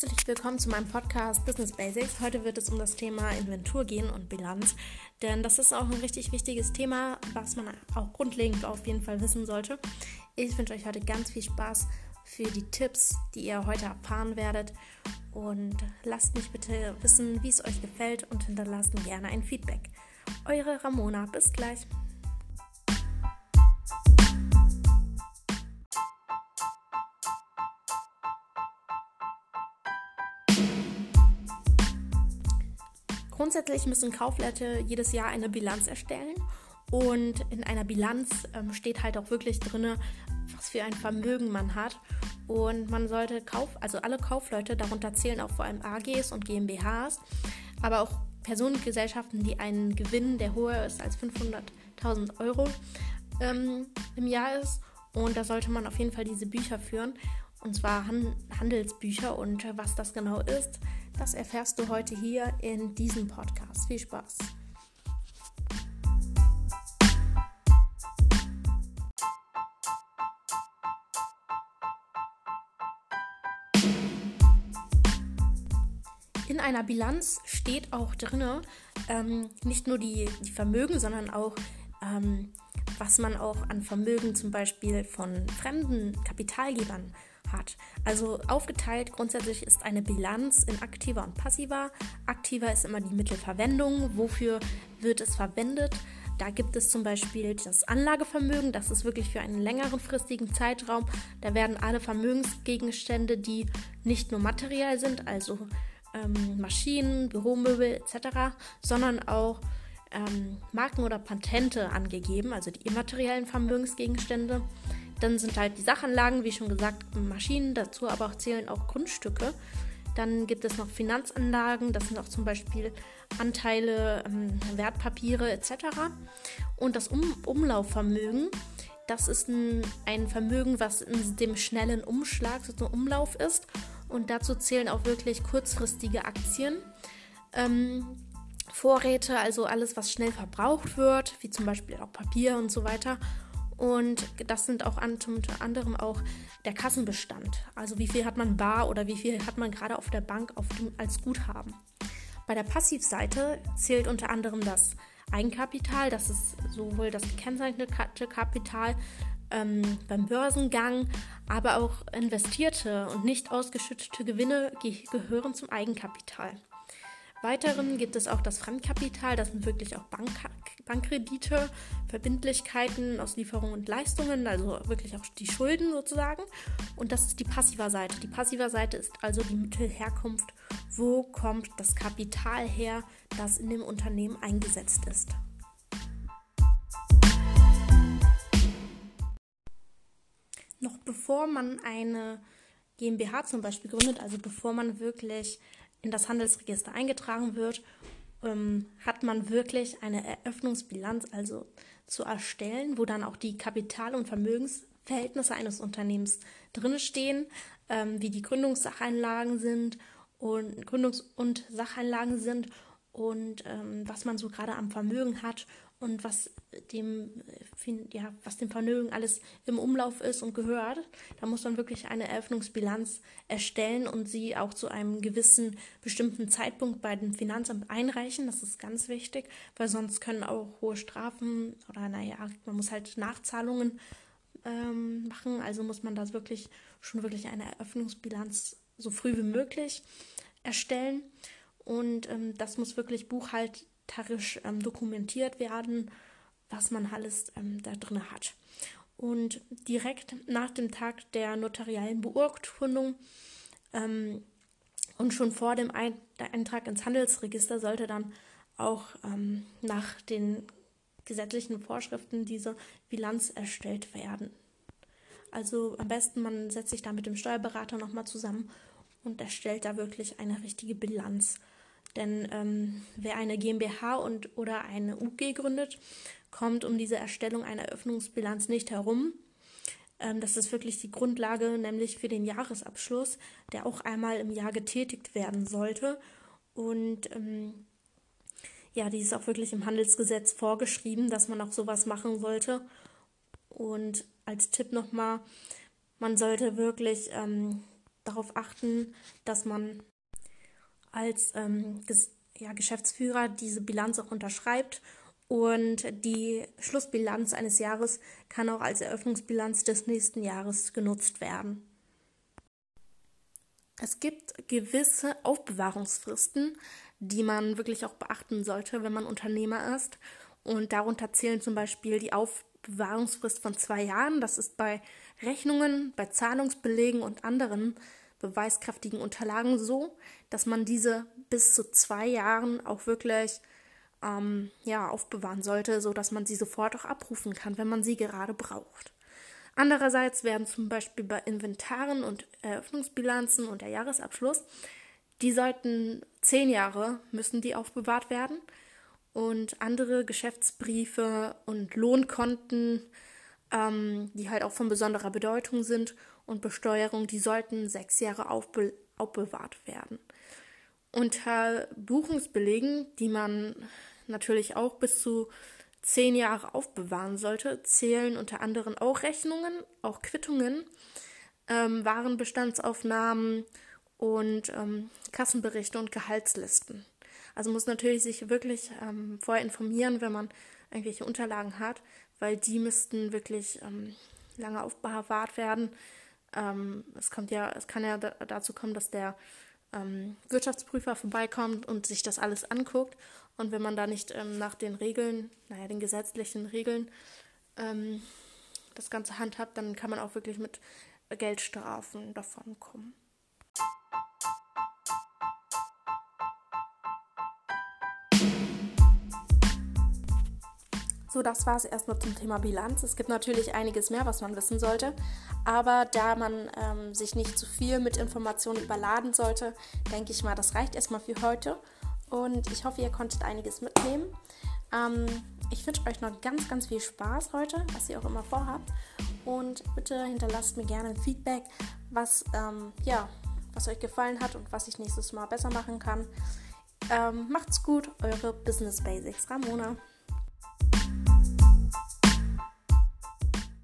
Herzlich willkommen zu meinem Podcast Business Basics. Heute wird es um das Thema Inventur gehen und Bilanz, denn das ist auch ein richtig wichtiges Thema, was man auch grundlegend auf jeden Fall wissen sollte. Ich wünsche euch heute ganz viel Spaß für die Tipps, die ihr heute erfahren werdet und lasst mich bitte wissen, wie es euch gefällt und hinterlasst gerne ein Feedback. Eure Ramona, bis gleich. Grundsätzlich müssen Kaufleute jedes Jahr eine Bilanz erstellen und in einer Bilanz ähm, steht halt auch wirklich drin, was für ein Vermögen man hat. Und man sollte Kauf, also alle Kaufleute, darunter zählen auch vor allem AGs und GmbHs, aber auch Personengesellschaften, die einen Gewinn, der höher ist als 500.000 Euro ähm, im Jahr ist. Und da sollte man auf jeden Fall diese Bücher führen, und zwar Han Handelsbücher. Und was das genau ist, das erfährst du heute hier in diesem Podcast. Viel Spaß! In einer Bilanz steht auch drin, ähm, nicht nur die, die Vermögen, sondern auch, ähm, was man auch an Vermögen zum Beispiel von fremden Kapitalgebern hat. Also aufgeteilt grundsätzlich ist eine Bilanz in aktiver und passiver. Aktiver ist immer die Mittelverwendung. Wofür wird es verwendet? Da gibt es zum Beispiel das Anlagevermögen, das ist wirklich für einen längeren fristigen Zeitraum. Da werden alle Vermögensgegenstände, die nicht nur materiell sind, also ähm, Maschinen, Büromöbel etc., sondern auch ähm, Marken oder Patente angegeben, also die immateriellen Vermögensgegenstände. Dann sind halt die Sachanlagen, wie schon gesagt, Maschinen, dazu aber auch zählen auch Grundstücke. Dann gibt es noch Finanzanlagen, das sind auch zum Beispiel Anteile, ähm, Wertpapiere etc. Und das um Umlaufvermögen, das ist ein, ein, Vermögen, was in dem schnellen Umschlag, so ein Umlauf ist. Und dazu zählen auch wirklich kurzfristige Aktien. Ähm, Vorräte, also alles, was schnell verbraucht wird, wie zum Beispiel auch Papier und so weiter. Und das sind auch unter anderem auch der Kassenbestand. Also wie viel hat man bar oder wie viel hat man gerade auf der Bank auf dem, als Guthaben. Bei der Passivseite zählt unter anderem das Eigenkapital, das ist sowohl das gekennzeichnete Kapital ähm, beim Börsengang, aber auch investierte und nicht ausgeschüttete Gewinne gehören zum Eigenkapital. Weiteren gibt es auch das Fremdkapital, das sind wirklich auch Bank Bankkredite, Verbindlichkeiten aus Lieferungen und Leistungen, also wirklich auch die Schulden sozusagen. Und das ist die passive Seite. Die passive Seite ist also die Mittelherkunft. Wo kommt das Kapital her, das in dem Unternehmen eingesetzt ist? Noch bevor man eine GmbH zum Beispiel gründet, also bevor man wirklich in das Handelsregister eingetragen wird, ähm, hat man wirklich eine Eröffnungsbilanz also zu erstellen, wo dann auch die Kapital- und Vermögensverhältnisse eines Unternehmens drin stehen, ähm, wie die Gründungssacheinlagen sind und Gründungs- und Sacheinlagen sind und ähm, was man so gerade am Vermögen hat und was dem, ja, was dem Vermögen alles im Umlauf ist und gehört. Da muss man wirklich eine Eröffnungsbilanz erstellen und sie auch zu einem gewissen bestimmten Zeitpunkt bei dem Finanzamt einreichen. Das ist ganz wichtig, weil sonst können auch hohe Strafen oder naja, man muss halt Nachzahlungen ähm, machen. Also muss man da wirklich schon wirklich eine Eröffnungsbilanz so früh wie möglich erstellen. Und ähm, das muss wirklich buchhalterisch ähm, dokumentiert werden was man alles ähm, da drin hat. Und direkt nach dem Tag der notariellen Beurkundung ähm, und schon vor dem Eintrag ins Handelsregister sollte dann auch ähm, nach den gesetzlichen Vorschriften diese Bilanz erstellt werden. Also am besten, man setzt sich da mit dem Steuerberater nochmal zusammen und erstellt da wirklich eine richtige Bilanz. Denn ähm, wer eine GmbH und oder eine UG gründet, kommt um diese Erstellung einer Eröffnungsbilanz nicht herum. Ähm, das ist wirklich die Grundlage, nämlich für den Jahresabschluss, der auch einmal im Jahr getätigt werden sollte. Und ähm, ja, die ist auch wirklich im Handelsgesetz vorgeschrieben, dass man auch sowas machen sollte. Und als Tipp nochmal, man sollte wirklich ähm, darauf achten, dass man als ähm, ja, Geschäftsführer diese Bilanz auch unterschreibt und die Schlussbilanz eines Jahres kann auch als Eröffnungsbilanz des nächsten Jahres genutzt werden. Es gibt gewisse Aufbewahrungsfristen, die man wirklich auch beachten sollte, wenn man Unternehmer ist. Und darunter zählen zum Beispiel die Aufbewahrungsfrist von zwei Jahren. Das ist bei Rechnungen, bei Zahlungsbelegen und anderen beweiskräftigen Unterlagen so, dass man diese bis zu zwei Jahren auch wirklich ähm, ja, aufbewahren sollte, sodass man sie sofort auch abrufen kann, wenn man sie gerade braucht. Andererseits werden zum Beispiel bei Inventaren und Eröffnungsbilanzen und der Jahresabschluss, die sollten zehn Jahre müssen die aufbewahrt werden und andere Geschäftsbriefe und Lohnkonten, ähm, die halt auch von besonderer Bedeutung sind und Besteuerung, die sollten sechs Jahre aufbe aufbewahrt werden. Unter Buchungsbelegen, die man natürlich auch bis zu zehn Jahre aufbewahren sollte, zählen unter anderem auch Rechnungen, auch Quittungen, ähm, Warenbestandsaufnahmen und ähm, Kassenberichte und Gehaltslisten. Also muss natürlich sich wirklich ähm, vorher informieren, wenn man irgendwelche Unterlagen hat, weil die müssten wirklich ähm, lange aufbewahrt werden. Ähm, es kommt ja, es kann ja dazu kommen, dass der ähm, Wirtschaftsprüfer vorbeikommt und sich das alles anguckt. Und wenn man da nicht ähm, nach den Regeln, naja, den gesetzlichen Regeln ähm, das Ganze handhabt, dann kann man auch wirklich mit Geldstrafen davon So, das war es erstmal zum Thema Bilanz. Es gibt natürlich einiges mehr, was man wissen sollte. Aber da man ähm, sich nicht zu viel mit Informationen überladen sollte, denke ich mal, das reicht erstmal für heute. Und ich hoffe, ihr konntet einiges mitnehmen. Ähm, ich wünsche euch noch ganz, ganz viel Spaß heute, was ihr auch immer vorhabt. Und bitte hinterlasst mir gerne ein Feedback, was, ähm, ja, was euch gefallen hat und was ich nächstes Mal besser machen kann. Ähm, macht's gut, eure Business Basics Ramona.